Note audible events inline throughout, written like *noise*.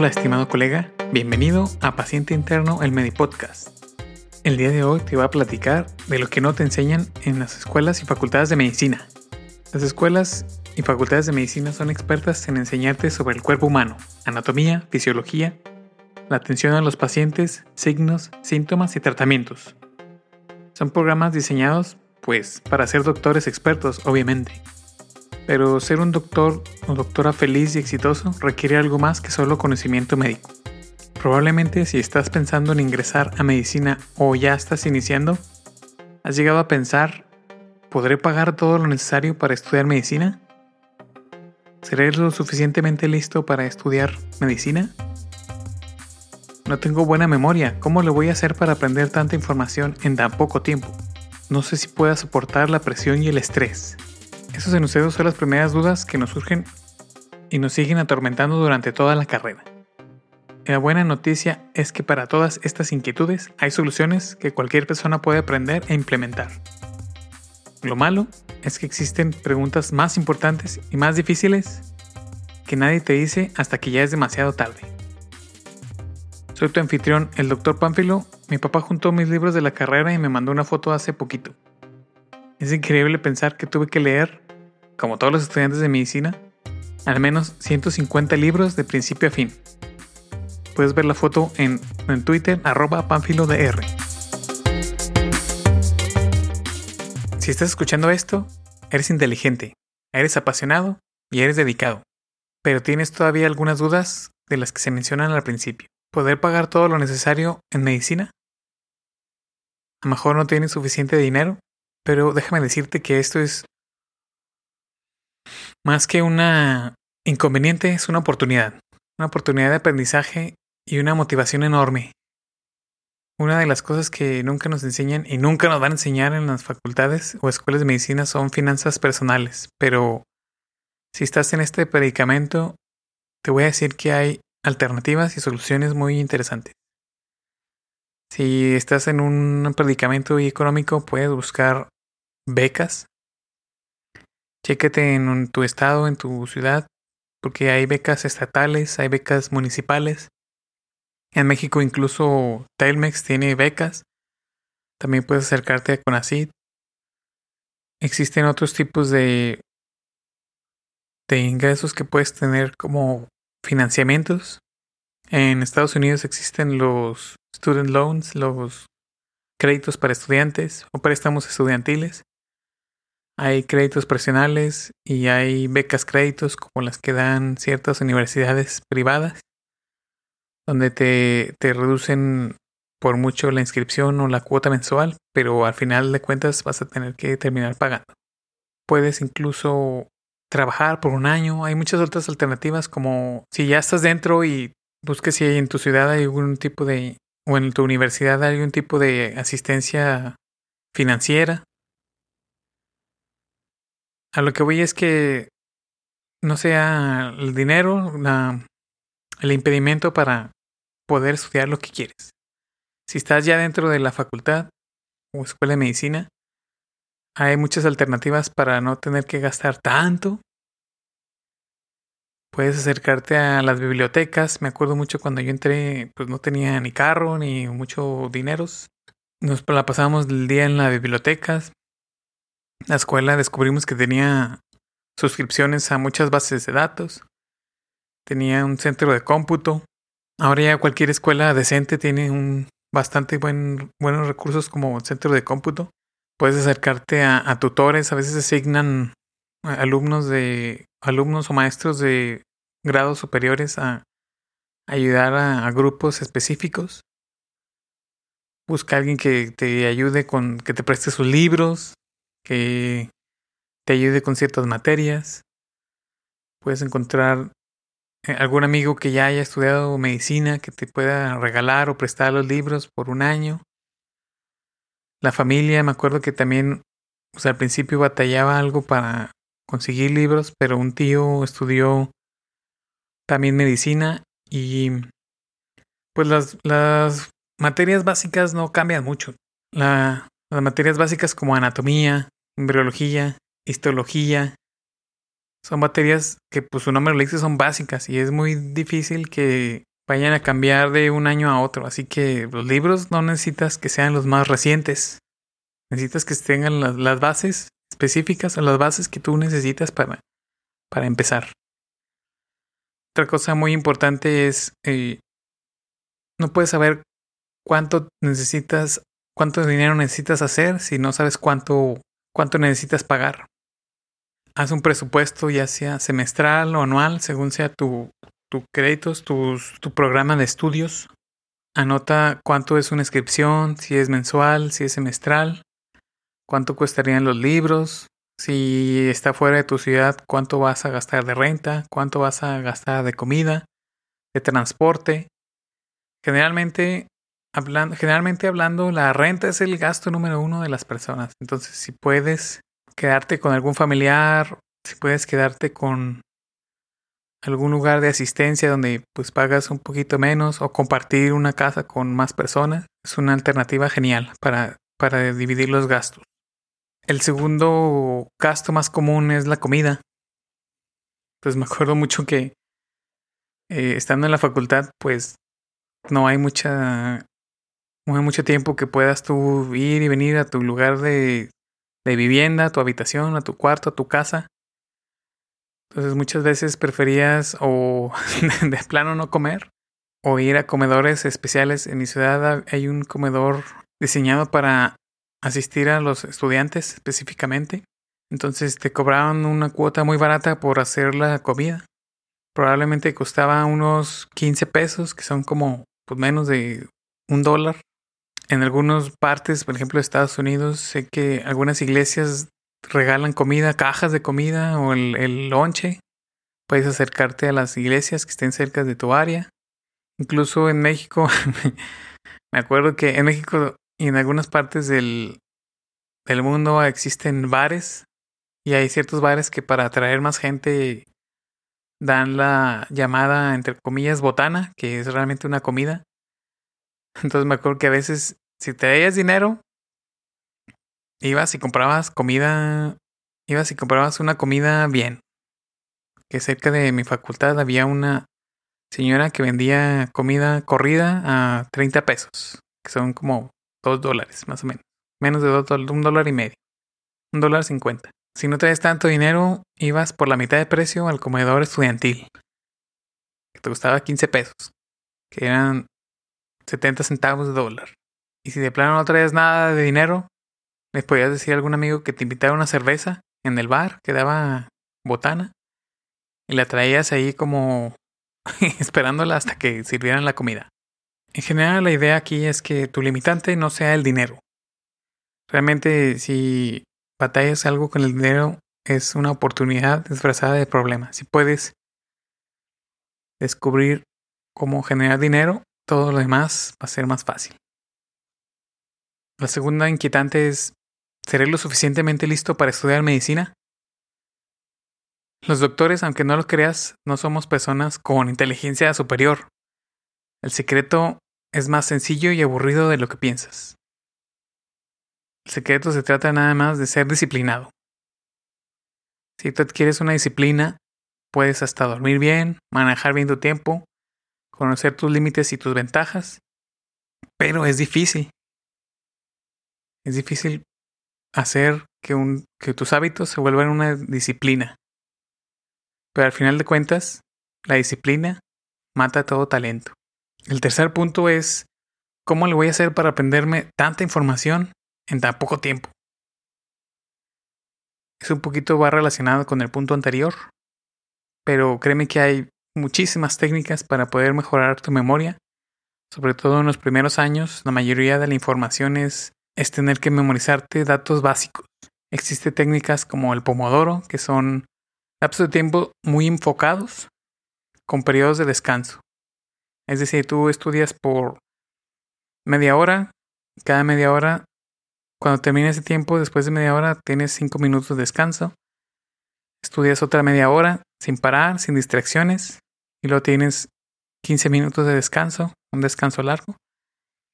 Hola estimado colega, bienvenido a Paciente Interno, el Medipodcast. El día de hoy te voy a platicar de lo que no te enseñan en las escuelas y facultades de medicina. Las escuelas y facultades de medicina son expertas en enseñarte sobre el cuerpo humano, anatomía, fisiología, la atención a los pacientes, signos, síntomas y tratamientos. Son programas diseñados, pues, para ser doctores expertos, obviamente. Pero ser un doctor o doctora feliz y exitoso requiere algo más que solo conocimiento médico. Probablemente si estás pensando en ingresar a medicina o ya estás iniciando, has llegado a pensar, ¿podré pagar todo lo necesario para estudiar medicina? ¿Seré lo suficientemente listo para estudiar medicina? No tengo buena memoria, ¿cómo le voy a hacer para aprender tanta información en tan poco tiempo? No sé si pueda soportar la presión y el estrés. Esos enunciados son las primeras dudas que nos surgen y nos siguen atormentando durante toda la carrera. La buena noticia es que para todas estas inquietudes hay soluciones que cualquier persona puede aprender e implementar. Lo malo es que existen preguntas más importantes y más difíciles que nadie te dice hasta que ya es demasiado tarde. Soy tu anfitrión, el Dr. Pánfilo. Mi papá juntó mis libros de la carrera y me mandó una foto hace poquito. Es increíble pensar que tuve que leer, como todos los estudiantes de medicina, al menos 150 libros de principio a fin. Puedes ver la foto en, Twitter, arroba panfilodr. Si estás escuchando esto, eres inteligente, eres apasionado y eres dedicado, pero tienes todavía algunas dudas de las que se mencionan al principio. ¿Poder pagar todo lo necesario en medicina? A lo mejor no tienes suficiente dinero pero déjame decirte que esto es más que una inconveniente, es una oportunidad. Una oportunidad de aprendizaje y una motivación enorme. Una de las cosas que nunca nos enseñan y nunca nos van a enseñar en las facultades o escuelas de medicina son finanzas personales. Pero si estás en este predicamento, te voy a decir que hay alternativas y soluciones muy interesantes. Si estás en un predicamento económico, puedes buscar becas. Chéquete en tu estado, en tu ciudad, porque hay becas estatales, hay becas municipales. En México incluso Telmex tiene becas. También puedes acercarte a Conacid. Existen otros tipos de, de ingresos que puedes tener como financiamientos. En Estados Unidos existen los student loans, los créditos para estudiantes o préstamos estudiantiles. Hay créditos personales y hay becas créditos como las que dan ciertas universidades privadas, donde te, te reducen por mucho la inscripción o la cuota mensual, pero al final de cuentas vas a tener que terminar pagando. Puedes incluso trabajar por un año. Hay muchas otras alternativas como si ya estás dentro y busques si en tu ciudad hay algún tipo de o en tu universidad hay algún tipo de asistencia financiera. A lo que voy es que no sea el dinero el impedimento para poder estudiar lo que quieres. Si estás ya dentro de la facultad o escuela de medicina, hay muchas alternativas para no tener que gastar tanto Puedes acercarte a las bibliotecas. Me acuerdo mucho cuando yo entré, pues no tenía ni carro ni mucho dineros. Nos la pasábamos el día en las bibliotecas. La escuela descubrimos que tenía suscripciones a muchas bases de datos. Tenía un centro de cómputo. Ahora ya cualquier escuela decente tiene un bastante buen, buenos recursos como centro de cómputo. Puedes acercarte a, a tutores, a veces asignan alumnos de alumnos o maestros de grados superiores a ayudar a, grupos específicos. Busca alguien que te ayude con, que te preste sus libros, que te ayude con ciertas materias. Puedes encontrar eh, algún amigo que ya haya estudiado medicina que te pueda regalar o prestar los libros por un año. La familia, me acuerdo que también pues, al principio batallaba algo para conseguir libros, pero un tío estudió también medicina y pues las, las materias básicas no cambian mucho. La, las materias básicas como anatomía, embriología, histología, son materias que pues su nombre lo dice son básicas y es muy difícil que vayan a cambiar de un año a otro. Así que los libros no necesitas que sean los más recientes. Necesitas que tengan las bases específicas o las bases que tú necesitas para, para empezar. Otra cosa muy importante es, eh, no puedes saber cuánto necesitas, cuánto dinero necesitas hacer si no sabes cuánto, cuánto necesitas pagar. Haz un presupuesto ya sea semestral o anual, según sea tu, tu créditos, tu programa de estudios. Anota cuánto es una inscripción, si es mensual, si es semestral, cuánto cuestarían los libros, si está fuera de tu ciudad, cuánto vas a gastar de renta, cuánto vas a gastar de comida, de transporte. Generalmente hablando, generalmente hablando, la renta es el gasto número uno de las personas. Entonces, si puedes quedarte con algún familiar, si puedes quedarte con algún lugar de asistencia donde pues pagas un poquito menos o compartir una casa con más personas, es una alternativa genial para, para dividir los gastos. El segundo gasto más común es la comida. Pues me acuerdo mucho que eh, estando en la facultad, pues no hay mucha no hay mucho tiempo que puedas tú ir y venir a tu lugar de, de vivienda, a tu habitación, a tu cuarto, a tu casa. Entonces muchas veces preferías o *laughs* de plano no comer o ir a comedores especiales. En mi ciudad hay un comedor diseñado para asistir a los estudiantes específicamente. Entonces te cobraban una cuota muy barata por hacer la comida. Probablemente costaba unos 15 pesos, que son como pues, menos de un dólar. En algunas partes, por ejemplo, de Estados Unidos, sé que algunas iglesias regalan comida, cajas de comida o el, el lonche. Puedes acercarte a las iglesias que estén cerca de tu área. Incluso en México, *laughs* me acuerdo que en México y en algunas partes del, del mundo existen bares y hay ciertos bares que para atraer más gente dan la llamada, entre comillas, botana, que es realmente una comida. Entonces me acuerdo que a veces, si te traías dinero, ibas y comprabas comida, ibas y comprabas una comida bien. Que cerca de mi facultad había una señora que vendía comida corrida a 30 pesos, que son como 2 dólares más o menos. Menos de dos dólares, un dólar y medio. Un dólar cincuenta. Si no traes tanto dinero, ibas por la mitad de precio al comedor estudiantil. Que te costaba 15 pesos. Que eran 70 centavos de dólar. Y si de plano no traías nada de dinero, les podías decir a algún amigo que te invitara una cerveza en el bar que daba botana y la traías ahí como *laughs* esperándola hasta que sirvieran la comida. En general la idea aquí es que tu limitante no sea el dinero. Realmente si batallas algo con el dinero es una oportunidad disfrazada de problema. Si puedes descubrir cómo generar dinero, todo lo demás va a ser más fácil. La segunda inquietante es ¿Seré lo suficientemente listo para estudiar medicina? Los doctores, aunque no lo creas, no somos personas con inteligencia superior. El secreto es más sencillo y aburrido de lo que piensas. El secreto se trata nada más de ser disciplinado. Si tú adquieres una disciplina, puedes hasta dormir bien, manejar bien tu tiempo, conocer tus límites y tus ventajas, pero es difícil. Es difícil hacer que, que tus hábitos se vuelvan una disciplina. Pero al final de cuentas, la disciplina mata todo talento. El tercer punto es, ¿cómo le voy a hacer para aprenderme tanta información en tan poco tiempo? Es un poquito va relacionado con el punto anterior, pero créeme que hay muchísimas técnicas para poder mejorar tu memoria. Sobre todo en los primeros años, la mayoría de la información es es tener que memorizarte datos básicos. Existen técnicas como el pomodoro, que son lapsos de tiempo muy enfocados con periodos de descanso. Es decir, tú estudias por media hora, cada media hora, cuando termine ese tiempo, después de media hora, tienes cinco minutos de descanso. Estudias otra media hora sin parar, sin distracciones, y luego tienes 15 minutos de descanso, un descanso largo.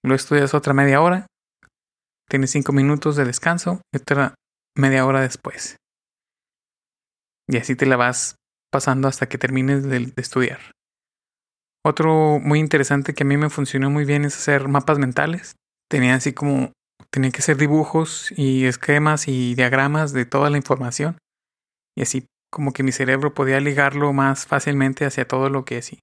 Luego estudias otra media hora, Tienes cinco minutos de descanso y otra media hora después. Y así te la vas pasando hasta que termines de, estudiar. Otro muy interesante que a mí me funcionó muy bien es hacer mapas mentales. Tenía así como, tenía que hacer dibujos y esquemas y diagramas de toda la información. Y así como que mi cerebro podía ligarlo más fácilmente hacia todo lo que sí.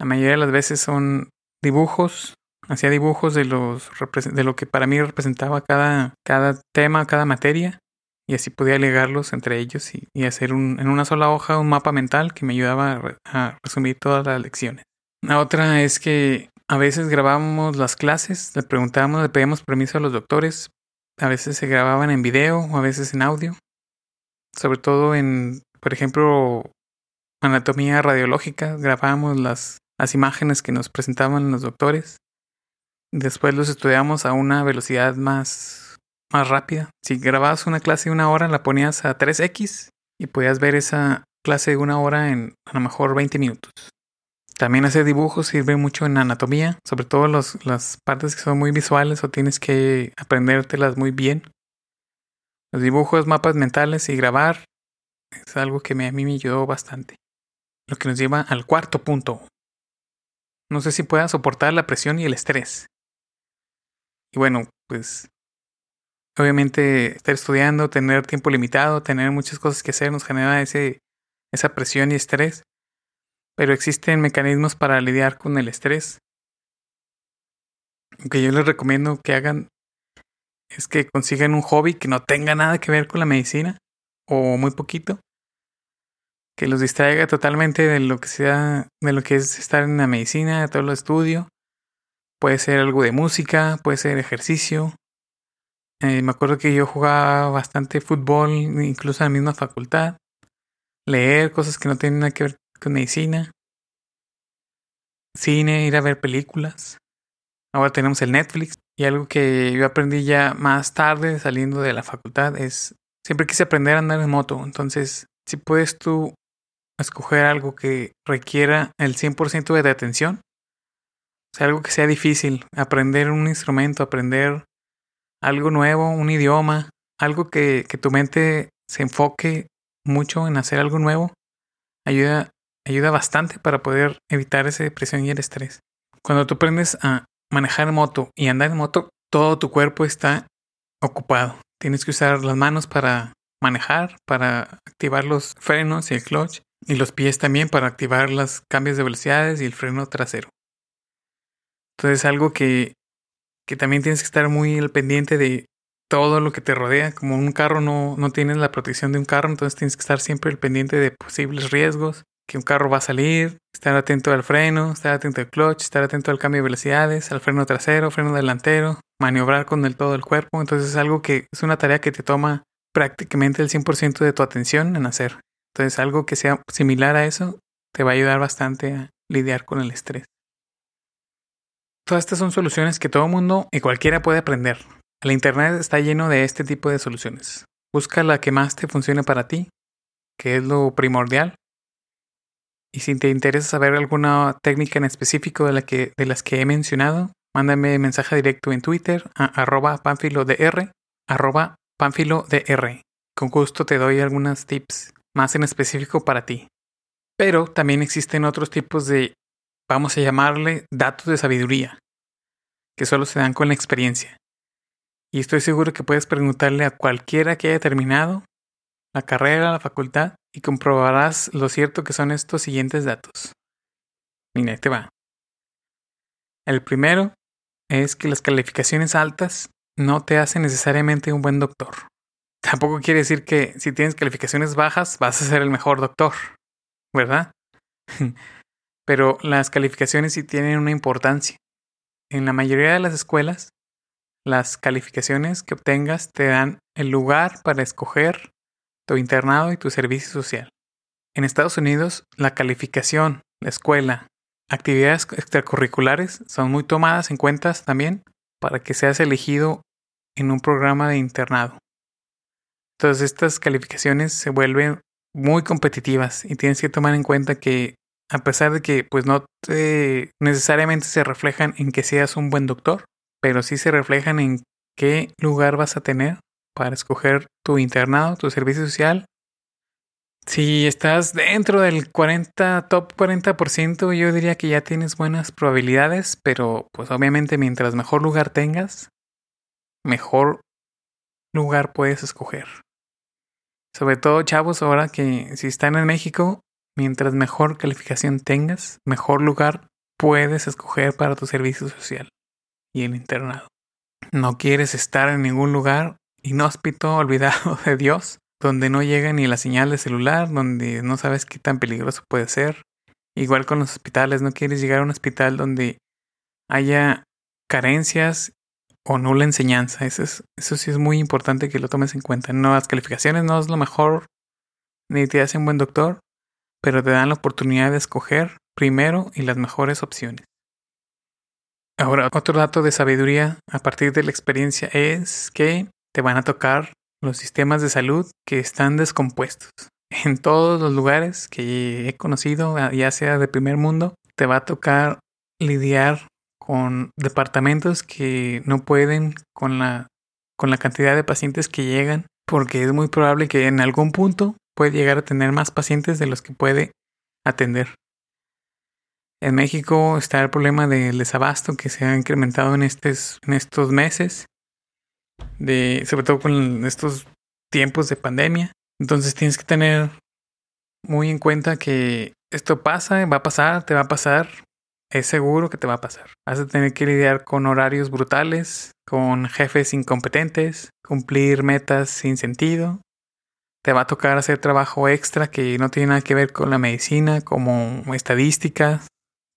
La mayoría de las veces son dibujos, hacía dibujos de los de lo que para mí representaba cada, cada tema, cada materia, y así podía ligarlos entre ellos y, hacer un, en una sola hoja un mapa mental que me ayudaba a, resumir todas las lecciones. La otra es que a veces grabábamos las clases, le preguntábamos, le pedíamos permiso a los doctores, a veces se grababan en video o a veces en audio, sobre todo en, por ejemplo, anatomía radiológica, grabábamos las, las imágenes que nos presentaban los doctores. Después los estudiamos a una velocidad más, más rápida. Si grababas una clase de una hora, la ponías a 3x y podías ver esa clase de una hora en a lo mejor 20 minutos. También hacer dibujos sirve mucho en anatomía, sobre todo los, las partes que son muy visuales o tienes que aprendértelas muy bien. Los dibujos, mapas mentales y grabar es algo que a mí me ayudó bastante. Lo que nos lleva al cuarto punto. No sé si pueda soportar la presión y el estrés. Y bueno, pues obviamente estar estudiando, tener tiempo limitado, tener muchas cosas que hacer nos genera ese, esa presión y estrés. Pero existen mecanismos para lidiar con el estrés. Lo que yo les recomiendo que hagan es que consigan un hobby que no tenga nada que ver con la medicina o muy poquito que los distraiga totalmente de lo que sea de lo que es estar en la medicina, de todo lo estudio. Puede ser algo de música, puede ser ejercicio. Eh, me acuerdo que yo jugaba bastante fútbol, incluso en la misma facultad. Leer cosas que no tienen nada que ver con medicina. Cine, ir a ver películas. Ahora tenemos el Netflix. Y algo que yo aprendí ya más tarde saliendo de la facultad es, siempre quise aprender a andar en moto. Entonces, si puedes tú escoger algo que requiera el 100% de atención, o sea, algo que sea difícil, aprender un instrumento, aprender algo nuevo, un idioma, algo que, que tu mente se enfoque mucho en hacer algo nuevo, ayuda, ayuda bastante para poder evitar esa depresión y el estrés. Cuando tú aprendes a manejar moto y andar en moto, todo tu cuerpo está ocupado. Tienes que usar las manos para manejar, para activar los frenos y el clutch, y los pies también para activar los cambios de velocidades y el freno trasero. Entonces algo que, que también tienes que estar muy al pendiente de todo lo que te rodea. Como un carro no, no tienes la protección de un carro, entonces tienes que estar siempre al pendiente de posibles riesgos que un carro va a salir, estar atento al freno, estar atento al clutch, estar atento al cambio de velocidades, al freno trasero, freno delantero, maniobrar con el todo el cuerpo. Entonces es algo que es una tarea que te toma prácticamente el 100% de tu atención en hacer. Entonces algo que sea similar a eso te va a ayudar bastante a lidiar con el estrés. Todas estas son soluciones que todo mundo y cualquiera puede aprender. El Internet está lleno de este tipo de soluciones. Busca la que más te funcione para ti, que es lo primordial, y si te interesa saber alguna técnica en específico de, las que he mencionado, mándame mensaje directo en Twitter a arroba panfilodr, arroba panfilodr. Con gusto te doy algunos tips más en específico para ti. Pero también existen otros tipos de, vamos a llamarle, datos de sabiduría, que solo se dan con la experiencia. Y estoy seguro que puedes preguntarle a cualquiera que haya terminado la carrera, la facultad, y comprobarás lo cierto que son estos siguientes datos. Mira, te va. El primero es que las calificaciones altas no te hacen necesariamente un buen doctor. Tampoco quiere decir que si tienes calificaciones bajas vas a ser el mejor doctor, ¿verdad? *laughs* Pero las calificaciones sí tienen una importancia. En la mayoría de las escuelas, las calificaciones que obtengas te dan el lugar para escoger tu internado y tu servicio social. En Estados Unidos, la calificación, la escuela, actividades extracurriculares son muy tomadas en cuenta también para que seas elegido en un programa de internado. Entonces estas calificaciones se vuelven muy competitivas y tienes que tomar en cuenta que a pesar de que pues no necesariamente se reflejan en que seas un buen doctor, pero sí se reflejan en qué lugar vas a tener para escoger tu internado, tu servicio social, Si estás dentro del 40, top 40%, yo diría que ya tienes buenas probabilidades, pero pues obviamente mientras mejor lugar tengas, mejor lugar puedes escoger. Sobre todo chavos, ahora que si están en México, mientras mejor calificación tengas, mejor lugar puedes escoger para tu servicio social y el internado. No quieres estar en ningún lugar inhóspito, *laughs* olvidado de Dios, donde no llega ni la señal de celular, donde no sabes qué tan peligroso puede ser. Igual con los hospitales, no quieres llegar a un hospital donde haya carencias o nula enseñanza. Eso, es, eso sí es muy importante que lo tomes en cuenta. No, las calificaciones no es lo mejor, ni te hacen buen doctor, pero te dan la oportunidad de escoger primero y las mejores opciones. Ahora, otro dato de sabiduría a partir de la experiencia es que te van a tocar los sistemas de salud que están descompuestos. *laughs* En todos los lugares que he conocido, ya sea de primer mundo, te va a tocar lidiar con departamentos que no pueden con la, con la cantidad de pacientes que llegan, porque es muy probable que en algún punto puede llegar a tener más pacientes de los que puede atender. En México está el problema del desabasto que se ha incrementado en, estos, en estos meses de, sobre todo con estos tiempos de pandemia. Entonces tienes que tener muy en cuenta que esto pasa, va a pasar, te va a pasar, es seguro que te va a pasar. Vas a tener que lidiar con horarios brutales, con jefes incompetentes, cumplir metas sin sentido. Te va a tocar hacer trabajo extra que no tiene nada que ver con la medicina, como estadísticas,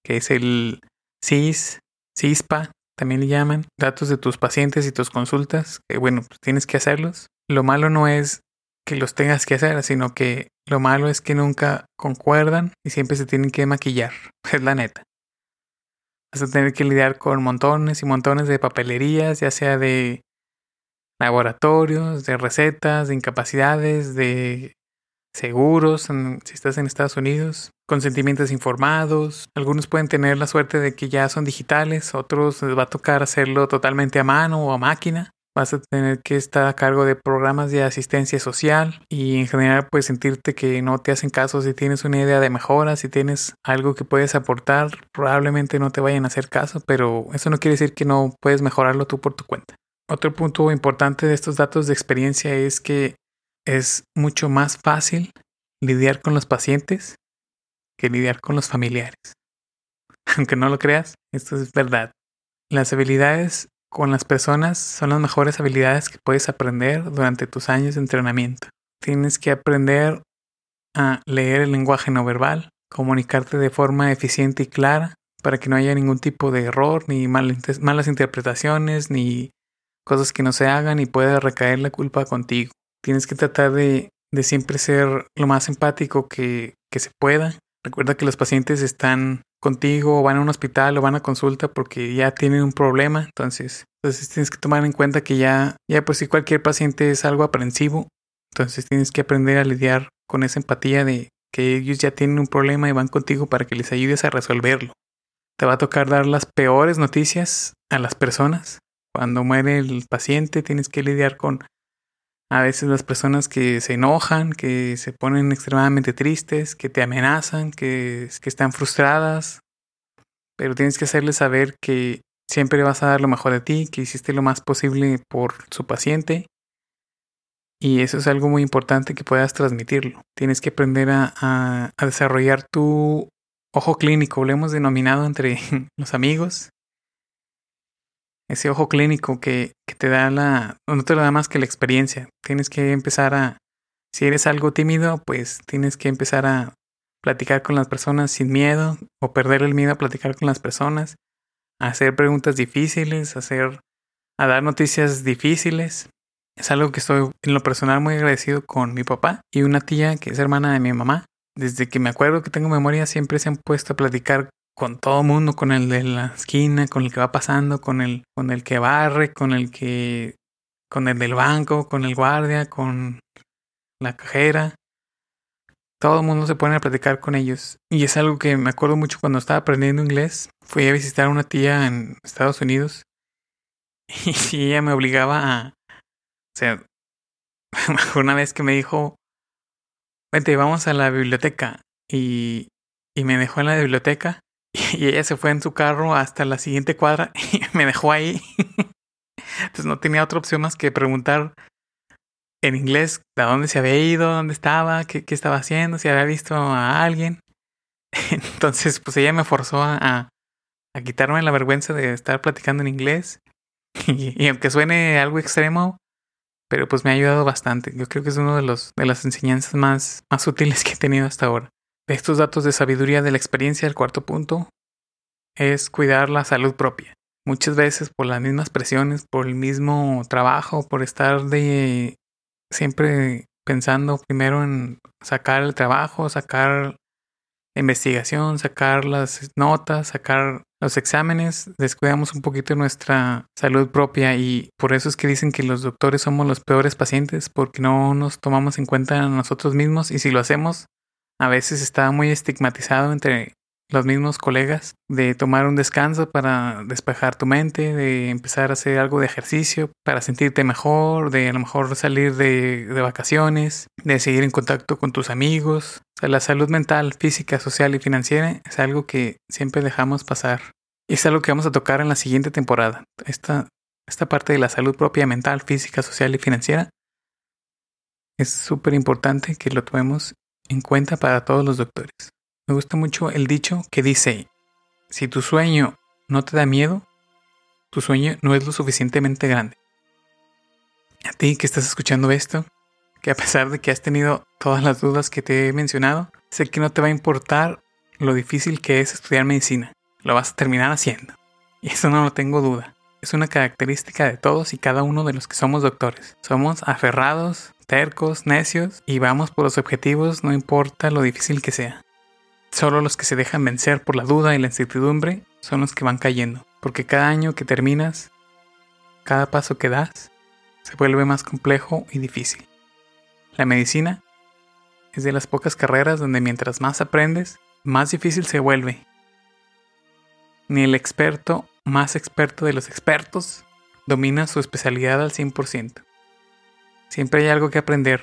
que es el CIS, CISPA, también le llaman, datos de tus pacientes y tus consultas, que bueno, pues tienes que hacerlos. Lo malo no es que los tengas que hacer, sino que lo malo es que nunca concuerdan y siempre se tienen que maquillar, *laughs* es la neta. Vas a tener que lidiar con montones y montones de papelerías, ya sea de laboratorios, de recetas, de incapacidades, de seguros, si estás en Estados Unidos, consentimientos informados. Algunos pueden tener la suerte de que ya son digitales, otros les va a tocar hacerlo totalmente a mano o a máquina. Vas a tener que estar a cargo de programas de asistencia social y en general pues sentirte que no te hacen caso si tienes una idea de mejora, si tienes algo que puedes aportar, probablemente no te vayan a hacer caso, pero eso no quiere decir que no puedes mejorarlo tú por tu cuenta. Otro punto importante de estos datos de experiencia es que es mucho más fácil lidiar con los pacientes que lidiar con los familiares. *laughs* Aunque no lo creas, esto es verdad. Las habilidades con las personas son las mejores habilidades que puedes aprender durante tus años de entrenamiento. Tienes que aprender a leer el lenguaje no verbal, comunicarte de forma eficiente y clara para que no haya ningún tipo de error, ni malas interpretaciones, ni cosas que no se hagan y pueda recaer la culpa contigo. Tienes que tratar de, de siempre ser lo más empático que, que se pueda. Recuerda que los pacientes están contigo o van a un hospital o van a consulta porque ya tienen un problema. Entonces, entonces tienes que tomar en cuenta que ya, ya pues si cualquier paciente es algo aprensivo, entonces tienes que aprender a lidiar con esa empatía de que ellos ya tienen un problema y van contigo para que les ayudes a resolverlo. Te va a tocar dar las peores noticias a las personas. Cuando muere el paciente tienes que lidiar con a veces las personas que se enojan, que se ponen extremadamente tristes, que te amenazan, que, están frustradas, pero tienes que hacerles saber que siempre vas a dar lo mejor de ti, que hiciste lo más posible por su paciente. Y eso es algo muy importante que puedas transmitirlo. Tienes que aprender a desarrollar tu ojo clínico, lo hemos denominado entre *laughs* los amigos, ese ojo clínico que, te da la, no te lo da más que la experiencia. Tienes que empezar a, si eres algo tímido, pues tienes que empezar a platicar con las personas sin miedo o perder el miedo a platicar con las personas, a hacer preguntas difíciles, a hacer, a dar noticias difíciles. Es algo que estoy en lo personal muy agradecido con mi papá y una tía que es hermana de mi mamá. Desde que me acuerdo que tengo memoria siempre se han puesto a platicar con todo mundo, con el de la esquina, con el que va pasando, con el, con el que barre, con el que, con el del banco, con el guardia, con la cajera. Todo el mundo se pone a platicar con ellos. Y es algo que me acuerdo mucho cuando estaba aprendiendo inglés. Fui a visitar a una tía en Estados Unidos. *laughs* Y ella me obligaba a. O sea, *laughs* una vez que me dijo vente, vamos a la biblioteca. Y, y me dejó en la biblioteca. *laughs* Y ella se fue en su carro hasta la siguiente cuadra *laughs* y me dejó ahí. Entonces no tenía otra opción más que preguntar en inglés a dónde se había ido, dónde estaba, qué, qué estaba haciendo, si había visto a alguien. *laughs* Entonces, pues ella me forzó a, a quitarme la vergüenza de estar platicando en inglés. Y, aunque suene algo extremo, pero pues me ha ayudado bastante. Yo creo que es uno de los de las enseñanzas más, más útiles que he tenido hasta ahora. De estos datos de sabiduría de la experiencia, el cuarto punto es cuidar la salud propia. Muchas veces por las mismas presiones, por el mismo trabajo, por estar de siempre pensando primero en sacar el trabajo, sacar investigación, sacar las notas, sacar los exámenes, descuidamos un poquito nuestra salud propia y por eso es que dicen que los doctores somos los peores pacientes porque no nos tomamos en cuenta a nosotros mismos y si lo hacemos a veces está muy estigmatizado entre los mismos colegas, de tomar un descanso para despejar tu mente, de empezar a hacer algo de ejercicio para sentirte mejor, de a lo mejor salir de, de vacaciones, de seguir en contacto con tus amigos. La salud mental, física, social y financiera es algo que siempre dejamos pasar. Y es algo que vamos a tocar en la siguiente temporada. Esta, esta parte de la salud propia mental, física, social y financiera es súper importante que lo tomemos en cuenta para todos los doctores. Me gusta mucho el dicho que dice, si tu sueño no te da miedo, tu sueño no es lo suficientemente grande. A ti que estás escuchando esto, que a pesar de que has tenido todas las dudas que te he mencionado, sé que no te va a importar lo difícil que es estudiar medicina. Lo vas a terminar haciendo. Y eso no lo tengo duda. Es una característica de todos y cada uno de los que somos doctores. Somos aferrados, tercos, necios y vamos por los objetivos no importa lo difícil que sea. Solo los que se dejan vencer por la duda y la incertidumbre son los que van cayendo, porque cada año que terminas, cada paso que das, se vuelve más complejo y difícil. La medicina es de las pocas carreras donde mientras más aprendes, más difícil se vuelve. Ni el experto más experto de los expertos domina su especialidad al 100%. Siempre hay algo que aprender.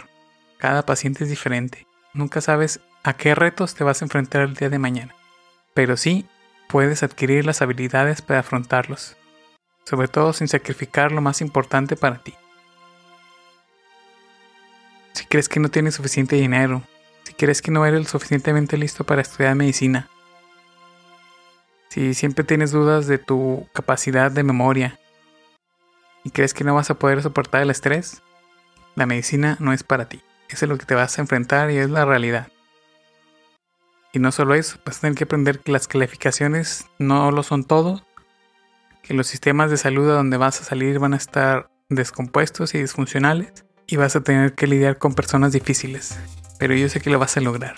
Cada paciente es diferente. Nunca sabes a qué retos te vas a enfrentar el día de mañana, pero sí puedes adquirir las habilidades para afrontarlos, sobre todo sin sacrificar lo más importante para ti. Si crees que no tienes suficiente dinero, si crees que no eres lo suficientemente listo para estudiar medicina, si siempre tienes dudas de tu capacidad de memoria y crees que no vas a poder soportar el estrés, la medicina no es para ti. Eso es lo que te vas a enfrentar y es la realidad. Y no solo eso, vas a tener que aprender que las calificaciones no lo son todo, que los sistemas de salud a donde vas a salir van a estar descompuestos y disfuncionales, y vas a tener que lidiar con personas difíciles. Pero yo sé que lo vas a lograr.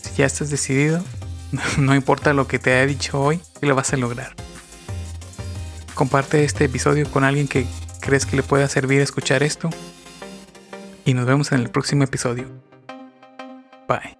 Si ya estás decidido, *laughs* no importa lo que te haya dicho hoy, lo vas a lograr. Comparte este episodio con alguien que crees que le pueda servir escuchar esto. Y nos vemos en el próximo episodio. Bye.